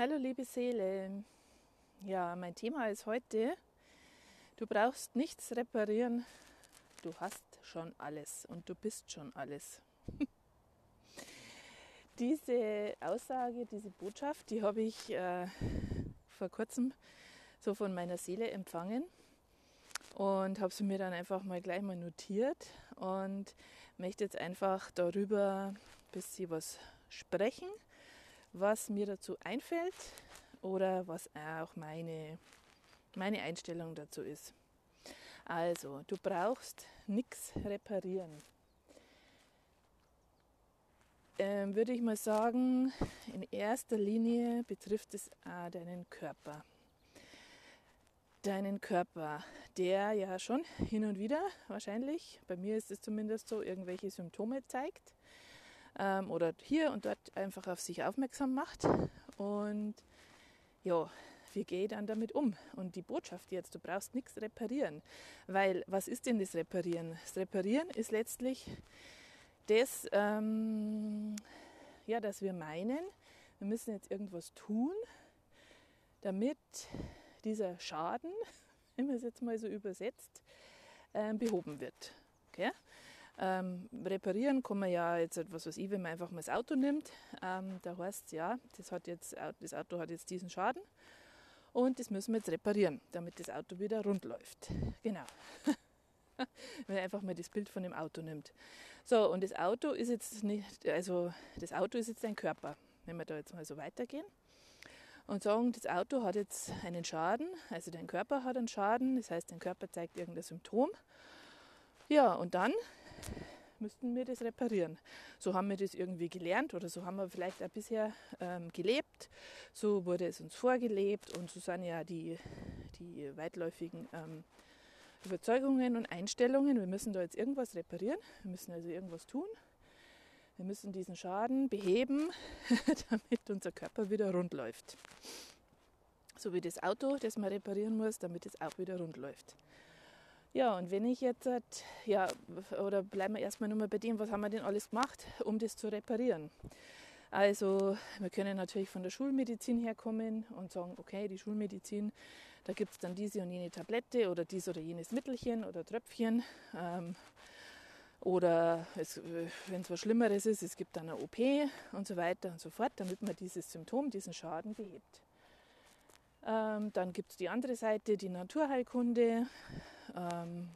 Hallo liebe Seele. Ja, mein Thema ist heute, du brauchst nichts reparieren, du hast schon alles und du bist schon alles. diese Aussage, diese Botschaft, die habe ich äh, vor kurzem so von meiner Seele empfangen und habe sie mir dann einfach mal gleich mal notiert und möchte jetzt einfach darüber ein bisschen was sprechen was mir dazu einfällt oder was auch meine, meine Einstellung dazu ist. Also, du brauchst nichts reparieren. Ähm, würde ich mal sagen, in erster Linie betrifft es auch deinen Körper. Deinen Körper, der ja schon hin und wieder wahrscheinlich, bei mir ist es zumindest so, irgendwelche Symptome zeigt ähm, oder hier und dort einfach auf sich aufmerksam macht. Und ja, wie gehe ich dann damit um? Und die Botschaft jetzt, du brauchst nichts reparieren. Weil was ist denn das Reparieren? Das Reparieren ist letztlich das, ähm, ja, dass wir meinen, wir müssen jetzt irgendwas tun, damit dieser Schaden, wenn man es jetzt mal so übersetzt, äh, behoben wird. Okay? Ähm, reparieren kann man ja jetzt etwas, was ich, wenn man einfach mal das Auto nimmt, ähm, da heißt es ja, das, hat jetzt, das Auto hat jetzt diesen Schaden und das müssen wir jetzt reparieren, damit das Auto wieder rund läuft. Genau. wenn man einfach mal das Bild von dem Auto nimmt. So, und das Auto ist jetzt nicht, also das Auto ist jetzt ein Körper, wenn wir da jetzt mal so weitergehen und sagen, das Auto hat jetzt einen Schaden, also dein Körper hat einen Schaden, das heißt, dein Körper zeigt irgendein Symptom. Ja, und dann müssten wir das reparieren. So haben wir das irgendwie gelernt oder so haben wir vielleicht auch bisher ähm, gelebt. So wurde es uns vorgelebt und so sind ja die, die weitläufigen ähm, Überzeugungen und Einstellungen. Wir müssen da jetzt irgendwas reparieren, wir müssen also irgendwas tun. Wir müssen diesen Schaden beheben, damit unser Körper wieder rund läuft. So wie das Auto, das man reparieren muss, damit es auch wieder rund läuft. Ja, und wenn ich jetzt, ja, oder bleiben wir erstmal nochmal bei dem, was haben wir denn alles gemacht, um das zu reparieren? Also, wir können natürlich von der Schulmedizin herkommen und sagen, okay, die Schulmedizin, da gibt es dann diese und jene Tablette oder dies oder jenes Mittelchen oder Tröpfchen. Ähm, oder wenn es was Schlimmeres ist, es gibt dann eine OP und so weiter und so fort, damit man dieses Symptom, diesen Schaden behebt. Ähm, dann gibt es die andere Seite, die Naturheilkunde, ähm,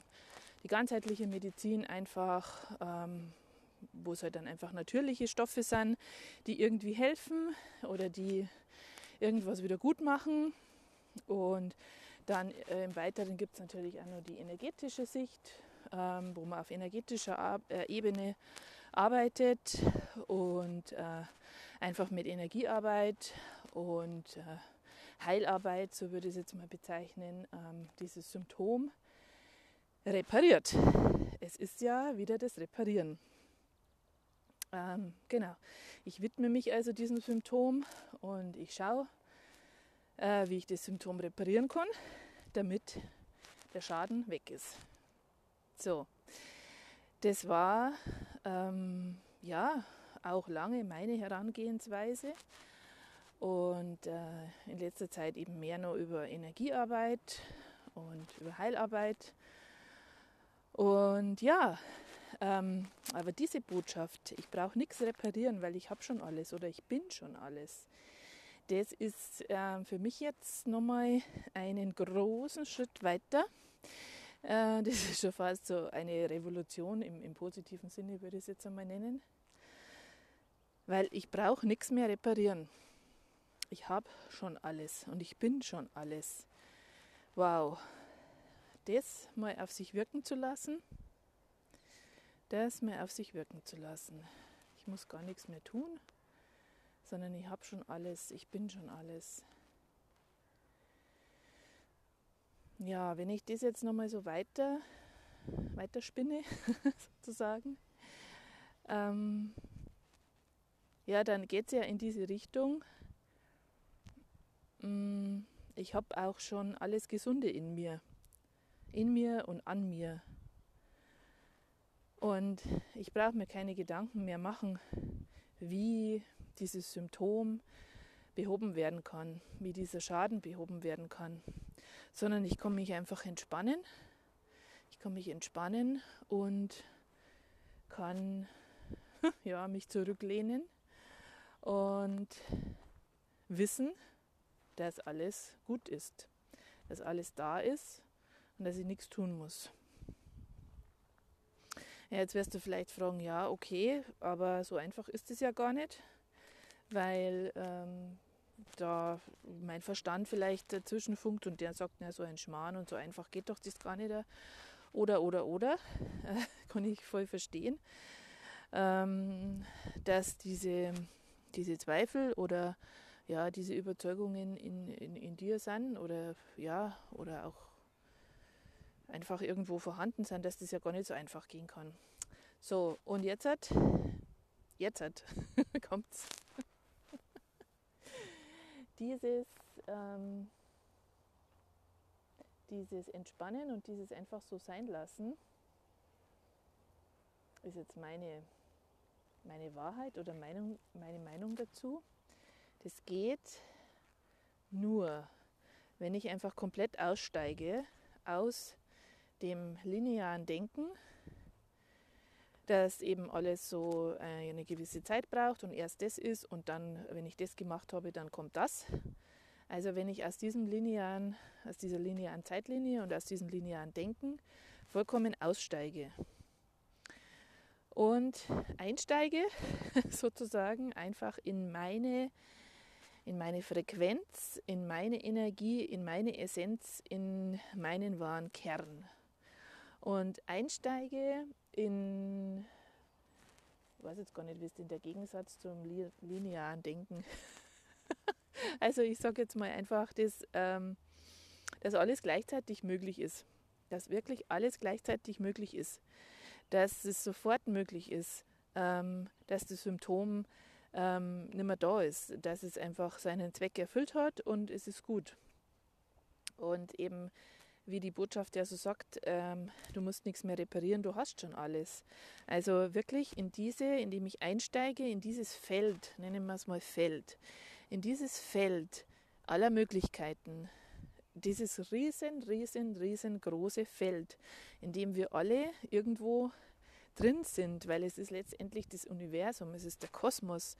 die ganzheitliche Medizin einfach, ähm, wo es halt dann einfach natürliche Stoffe sind, die irgendwie helfen oder die irgendwas wieder gut machen. Und dann äh, im Weiteren gibt es natürlich auch noch die energetische Sicht, ähm, wo man auf energetischer Ar äh, Ebene arbeitet und äh, einfach mit Energiearbeit und äh, Heilarbeit, so würde ich es jetzt mal bezeichnen, ähm, dieses Symptom repariert. Es ist ja wieder das Reparieren. Ähm, genau. Ich widme mich also diesem Symptom und ich schaue, äh, wie ich das Symptom reparieren kann, damit der Schaden weg ist. So, das war ähm, ja auch lange meine Herangehensweise und äh, in letzter Zeit eben mehr nur über Energiearbeit und über Heilarbeit. Und ja, ähm, aber diese Botschaft, ich brauche nichts reparieren, weil ich habe schon alles oder ich bin schon alles, das ist äh, für mich jetzt nochmal einen großen Schritt weiter. Äh, das ist schon fast so eine Revolution im, im positiven Sinne, würde ich es jetzt einmal nennen. Weil ich brauche nichts mehr reparieren ich habe schon alles und ich bin schon alles. Wow, das mal auf sich wirken zu lassen, das mal auf sich wirken zu lassen. Ich muss gar nichts mehr tun, sondern ich habe schon alles, ich bin schon alles. Ja, wenn ich das jetzt nochmal so weiter, weiter spinne, sozusagen, ähm, ja, dann geht es ja in diese Richtung, Mm, ich habe auch schon alles Gesunde in mir. In mir und an mir. Und ich brauche mir keine Gedanken mehr machen, wie dieses Symptom behoben werden kann, wie dieser Schaden behoben werden kann, sondern ich kann mich einfach entspannen. Ich kann mich entspannen und kann ja, mich zurücklehnen und wissen, dass alles gut ist, dass alles da ist und dass ich nichts tun muss. Ja, jetzt wirst du vielleicht fragen, ja, okay, aber so einfach ist es ja gar nicht, weil ähm, da mein Verstand vielleicht dazwischen funkt und der sagt, na, so ein Schmarrn und so einfach geht doch das gar nicht. Oder, oder, oder, äh, kann ich voll verstehen, ähm, dass diese, diese Zweifel oder ja, diese Überzeugungen in, in, in dir sind oder ja, oder auch einfach irgendwo vorhanden sind, dass das ja gar nicht so einfach gehen kann. So, und jetzt hat, jetzt hat, kommt's. dieses, ähm, dieses Entspannen und dieses einfach so sein lassen, ist jetzt meine, meine Wahrheit oder Meinung, meine Meinung dazu. Das geht nur, wenn ich einfach komplett aussteige aus dem linearen Denken, dass eben alles so äh, eine gewisse Zeit braucht und erst das ist und dann, wenn ich das gemacht habe, dann kommt das. Also wenn ich aus diesem linearen, aus dieser linearen Zeitlinie und aus diesem linearen Denken vollkommen aussteige und einsteige sozusagen einfach in meine in meine Frequenz, in meine Energie, in meine Essenz, in meinen wahren Kern. Und einsteige in, ich weiß jetzt gar nicht, wie es denn der Gegensatz zum linearen Denken. also ich sage jetzt mal einfach, dass, ähm, dass alles gleichzeitig möglich ist. Dass wirklich alles gleichzeitig möglich ist. Dass es sofort möglich ist, ähm, dass das Symptom ähm, nicht mehr da ist, dass es einfach seinen Zweck erfüllt hat und es ist gut. Und eben, wie die Botschaft ja so sagt, ähm, du musst nichts mehr reparieren, du hast schon alles. Also wirklich in diese, indem ich einsteige, in dieses Feld, nennen wir es mal Feld, in dieses Feld aller Möglichkeiten, dieses riesen, riesen, riesengroße Feld, in dem wir alle irgendwo drin sind, weil es ist letztendlich das Universum, es ist der Kosmos,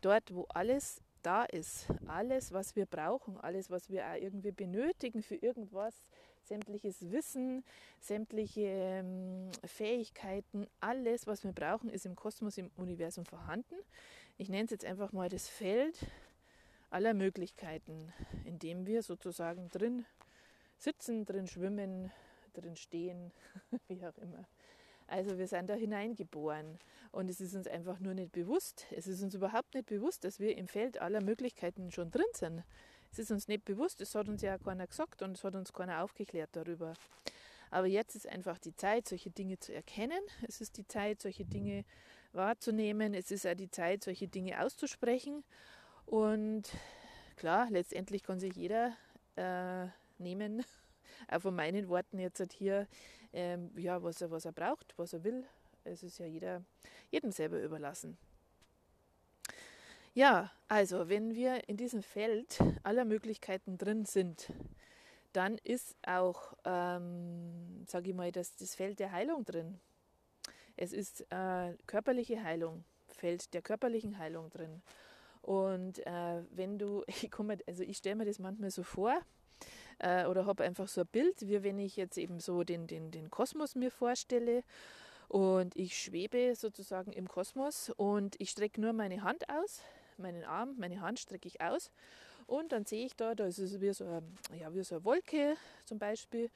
dort, wo alles da ist, alles, was wir brauchen, alles, was wir auch irgendwie benötigen für irgendwas, sämtliches Wissen, sämtliche ähm, Fähigkeiten, alles, was wir brauchen, ist im Kosmos, im Universum vorhanden. Ich nenne es jetzt einfach mal das Feld aller Möglichkeiten, in dem wir sozusagen drin sitzen, drin schwimmen, drin stehen, wie auch immer. Also wir sind da hineingeboren und es ist uns einfach nur nicht bewusst. Es ist uns überhaupt nicht bewusst, dass wir im Feld aller Möglichkeiten schon drin sind. Es ist uns nicht bewusst, es hat uns ja keiner gesagt und es hat uns keiner aufgeklärt darüber. Aber jetzt ist einfach die Zeit, solche Dinge zu erkennen. Es ist die Zeit, solche Dinge wahrzunehmen. Es ist auch die Zeit, solche Dinge auszusprechen. Und klar, letztendlich kann sich jeder äh, nehmen, auch von meinen Worten jetzt halt hier, ähm, ja, was er, was er braucht, was er will. Es ist ja jeder, jedem selber überlassen. Ja, also wenn wir in diesem Feld aller Möglichkeiten drin sind, dann ist auch, ähm, sage ich mal, das, das Feld der Heilung drin. Es ist äh, körperliche Heilung, Feld der körperlichen Heilung drin. Und äh, wenn du, ich komme, also ich stelle mir das manchmal so vor, äh, oder habe einfach so ein Bild, wie wenn ich jetzt eben so den, den, den Kosmos mir vorstelle und ich schwebe sozusagen im Kosmos und ich strecke nur meine Hand aus, meinen Arm, meine Hand strecke ich aus und dann sehe ich da, da ist es wie so, eine, ja, wie so eine Wolke zum Beispiel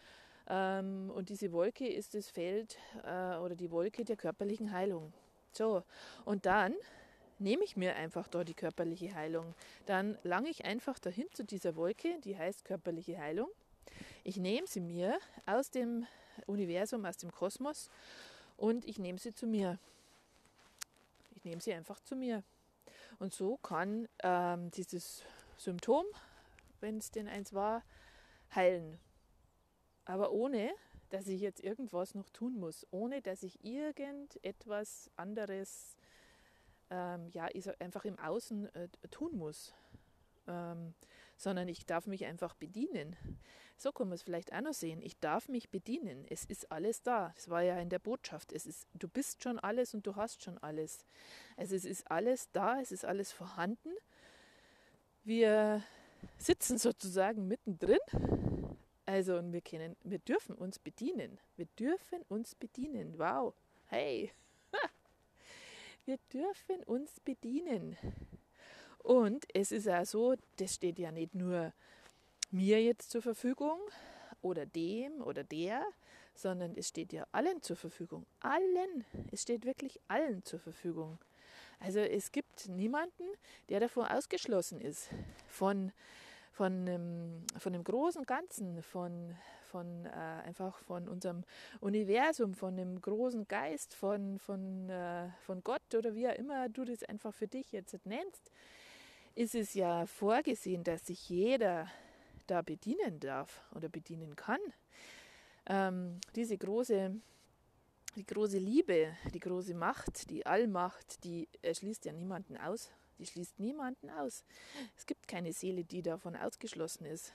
ähm, und diese Wolke ist das Feld äh, oder die Wolke der körperlichen Heilung. So, und dann nehme ich mir einfach da die körperliche Heilung. Dann lange ich einfach dahin zu dieser Wolke, die heißt körperliche Heilung. Ich nehme sie mir aus dem Universum, aus dem Kosmos und ich nehme sie zu mir. Ich nehme sie einfach zu mir. Und so kann ähm, dieses Symptom, wenn es denn eins war, heilen. Aber ohne, dass ich jetzt irgendwas noch tun muss, ohne dass ich irgendetwas anderes ähm, ja, einfach im Außen äh, tun muss. ähm, sondern ich darf mich einfach bedienen. So kann man es vielleicht auch noch sehen. Ich darf mich bedienen. Es ist alles da. Das war ja in der Botschaft. Es ist, du bist schon alles und du hast schon alles. Also es ist alles da, es ist alles vorhanden. Wir sitzen sozusagen mittendrin. Also und wir können, wir dürfen uns bedienen. Wir dürfen uns bedienen. Wow. Hey. Wir dürfen uns bedienen. Und es ist auch so, das steht ja nicht nur mir jetzt zur Verfügung oder dem oder der, sondern es steht ja allen zur Verfügung. Allen. Es steht wirklich allen zur Verfügung. Also es gibt niemanden, der davor ausgeschlossen ist von, von, dem, von dem großen Ganzen, von, von äh, einfach von unserem Universum, von dem großen Geist, von, von, äh, von Gott oder wie auch immer du das einfach für dich jetzt nennst, ist es ja vorgesehen, dass sich jeder da bedienen darf oder bedienen kann. Ähm, diese große, die große Liebe, die große Macht, die Allmacht, die schließt ja niemanden aus. Die schließt niemanden aus. Es gibt keine Seele, die davon ausgeschlossen ist.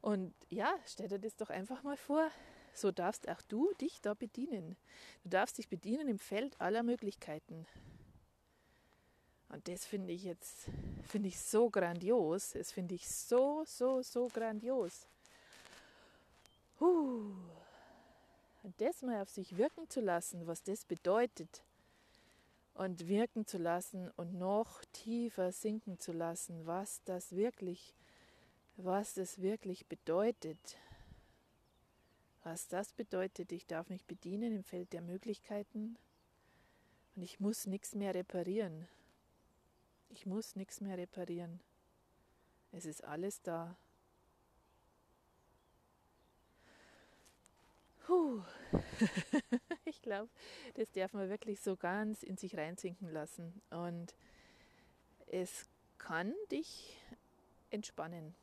Und ja, stell dir das doch einfach mal vor. So darfst auch du dich da bedienen. Du darfst dich bedienen im Feld aller Möglichkeiten. Und das finde ich jetzt, finde ich so grandios. Das finde ich so, so, so grandios. Huh. Und das mal auf sich wirken zu lassen, was das bedeutet. Und wirken zu lassen und noch tiefer sinken zu lassen, was das wirklich, was das wirklich bedeutet. Was das bedeutet, ich darf mich bedienen im Feld der Möglichkeiten und ich muss nichts mehr reparieren. Ich muss nichts mehr reparieren. Es ist alles da. Puh. ich glaube, das darf man wirklich so ganz in sich reinsinken lassen. Und es kann dich entspannen.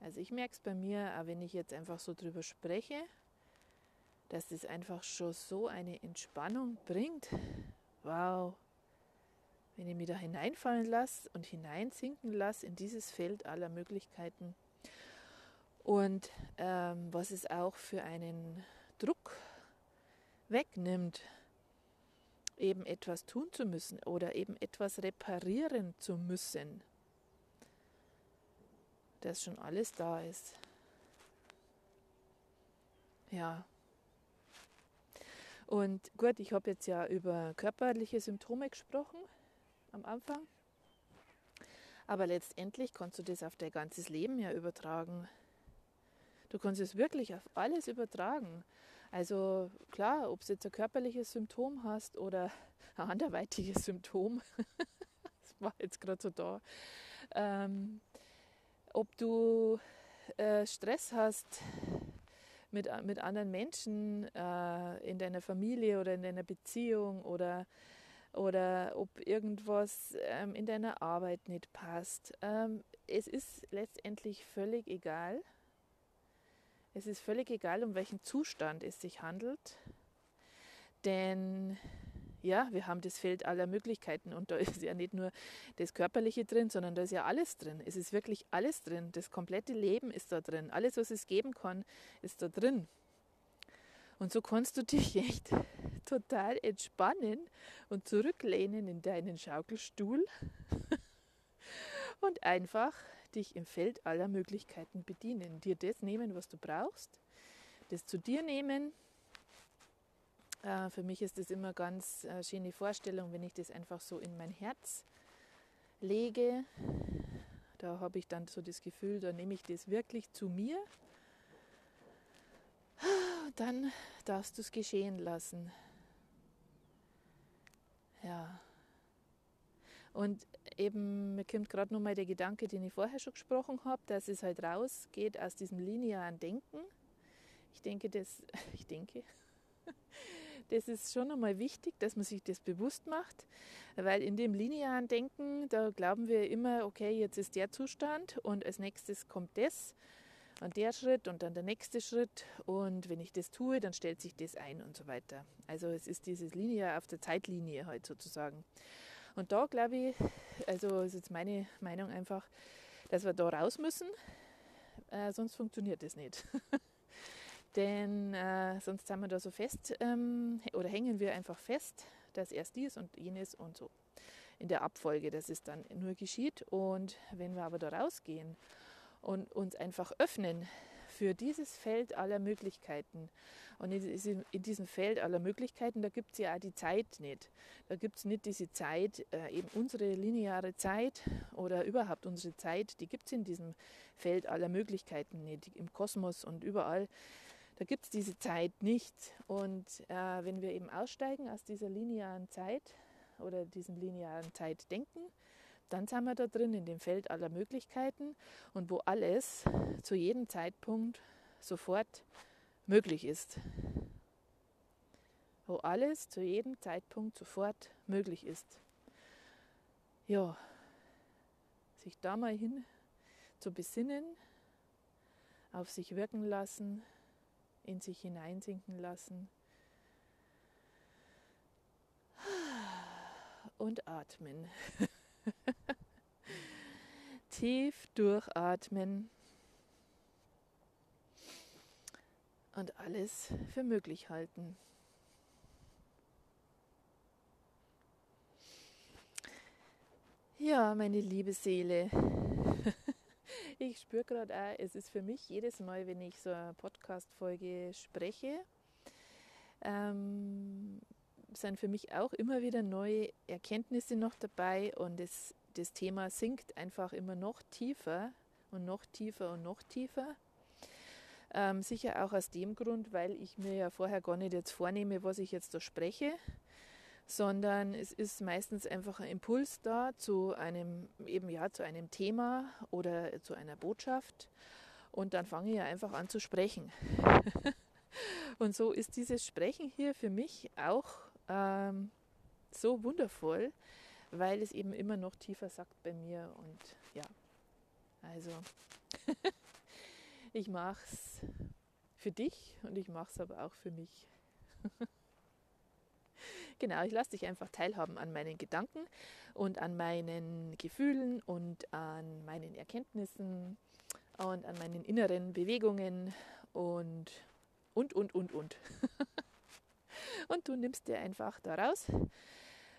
Also ich merke es bei mir, auch wenn ich jetzt einfach so drüber spreche, dass es einfach schon so eine Entspannung bringt. Wow, wenn ich mich da hineinfallen lasse und hineinsinken lasse in dieses Feld aller Möglichkeiten. Und ähm, was es auch für einen Druck wegnimmt, eben etwas tun zu müssen oder eben etwas reparieren zu müssen, dass schon alles da ist. Ja. Und gut, ich habe jetzt ja über körperliche Symptome gesprochen am Anfang. Aber letztendlich kannst du das auf dein ganzes Leben ja übertragen. Du kannst es wirklich auf alles übertragen. Also klar, ob du jetzt ein körperliches Symptom hast oder ein anderweitiges Symptom, das war jetzt gerade so da, ähm, ob du äh, Stress hast mit, mit anderen Menschen äh, in deiner Familie oder in deiner Beziehung oder oder ob irgendwas ähm, in deiner Arbeit nicht passt. Ähm, es ist letztendlich völlig egal. Es ist völlig egal, um welchen Zustand es sich handelt. Denn ja, wir haben das Feld aller Möglichkeiten und da ist ja nicht nur das Körperliche drin, sondern da ist ja alles drin. Es ist wirklich alles drin. Das komplette Leben ist da drin. Alles, was es geben kann, ist da drin. Und so kannst du dich echt total entspannen und zurücklehnen in deinen Schaukelstuhl und einfach dich im Feld aller Möglichkeiten bedienen. Dir das nehmen, was du brauchst, das zu dir nehmen. Äh, für mich ist das immer ganz äh, schöne Vorstellung, wenn ich das einfach so in mein Herz lege. Da habe ich dann so das Gefühl, da nehme ich das wirklich zu mir dann darfst du es geschehen lassen. Ja. Und eben, mir kommt gerade noch mal der Gedanke, den ich vorher schon gesprochen habe, dass es halt rausgeht aus diesem linearen Denken. Ich denke, das, ich denke, das ist schon einmal wichtig, dass man sich das bewusst macht, weil in dem linearen Denken, da glauben wir immer, okay, jetzt ist der Zustand und als nächstes kommt das und der Schritt und dann der nächste Schritt und wenn ich das tue, dann stellt sich das ein und so weiter. Also es ist dieses Linie auf der Zeitlinie halt sozusagen. Und da glaube ich, also ist jetzt meine Meinung einfach, dass wir da raus müssen, äh, sonst funktioniert das nicht. Denn äh, sonst sind wir da so fest ähm, oder hängen wir einfach fest, dass erst dies und jenes und so in der Abfolge, dass es dann nur geschieht. Und wenn wir aber da rausgehen und uns einfach öffnen für dieses Feld aller Möglichkeiten. Und in diesem Feld aller Möglichkeiten, da gibt es ja auch die Zeit nicht. Da gibt es nicht diese Zeit, äh, eben unsere lineare Zeit oder überhaupt unsere Zeit, die gibt es in diesem Feld aller Möglichkeiten nicht, im Kosmos und überall. Da gibt es diese Zeit nicht. Und äh, wenn wir eben aussteigen aus dieser linearen Zeit oder diesem linearen Zeitdenken, dann sind wir da drin in dem Feld aller Möglichkeiten und wo alles zu jedem Zeitpunkt sofort möglich ist. Wo alles zu jedem Zeitpunkt sofort möglich ist. Ja, sich da mal hin zu besinnen, auf sich wirken lassen, in sich hineinsinken lassen und atmen. Tief durchatmen und alles für möglich halten. Ja, meine liebe Seele, ich spüre gerade auch, es ist für mich jedes Mal, wenn ich so eine Podcast-Folge spreche, ähm, sind für mich auch immer wieder neue Erkenntnisse noch dabei und es, das Thema sinkt einfach immer noch tiefer und noch tiefer und noch tiefer. Ähm, sicher auch aus dem Grund, weil ich mir ja vorher gar nicht jetzt vornehme, was ich jetzt da spreche, sondern es ist meistens einfach ein Impuls da zu einem eben ja zu einem Thema oder zu einer Botschaft und dann fange ich ja einfach an zu sprechen. und so ist dieses Sprechen hier für mich auch ähm, so wundervoll, weil es eben immer noch tiefer sagt bei mir. Und ja, also ich mache es für dich und ich mache es aber auch für mich. genau, ich lasse dich einfach teilhaben an meinen Gedanken und an meinen Gefühlen und an meinen Erkenntnissen und an meinen inneren Bewegungen und und und und und. Und du nimmst dir einfach daraus,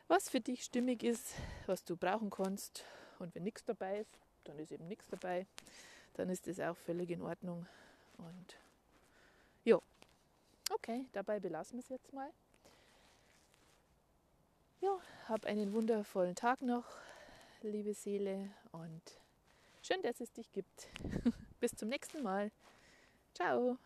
was für dich stimmig ist, was du brauchen kannst. Und wenn nichts dabei ist, dann ist eben nichts dabei. Dann ist das auch völlig in Ordnung. Und ja, okay, dabei belassen wir es jetzt mal. Ja, hab einen wundervollen Tag noch, liebe Seele, und schön, dass es dich gibt. Bis zum nächsten Mal. Ciao.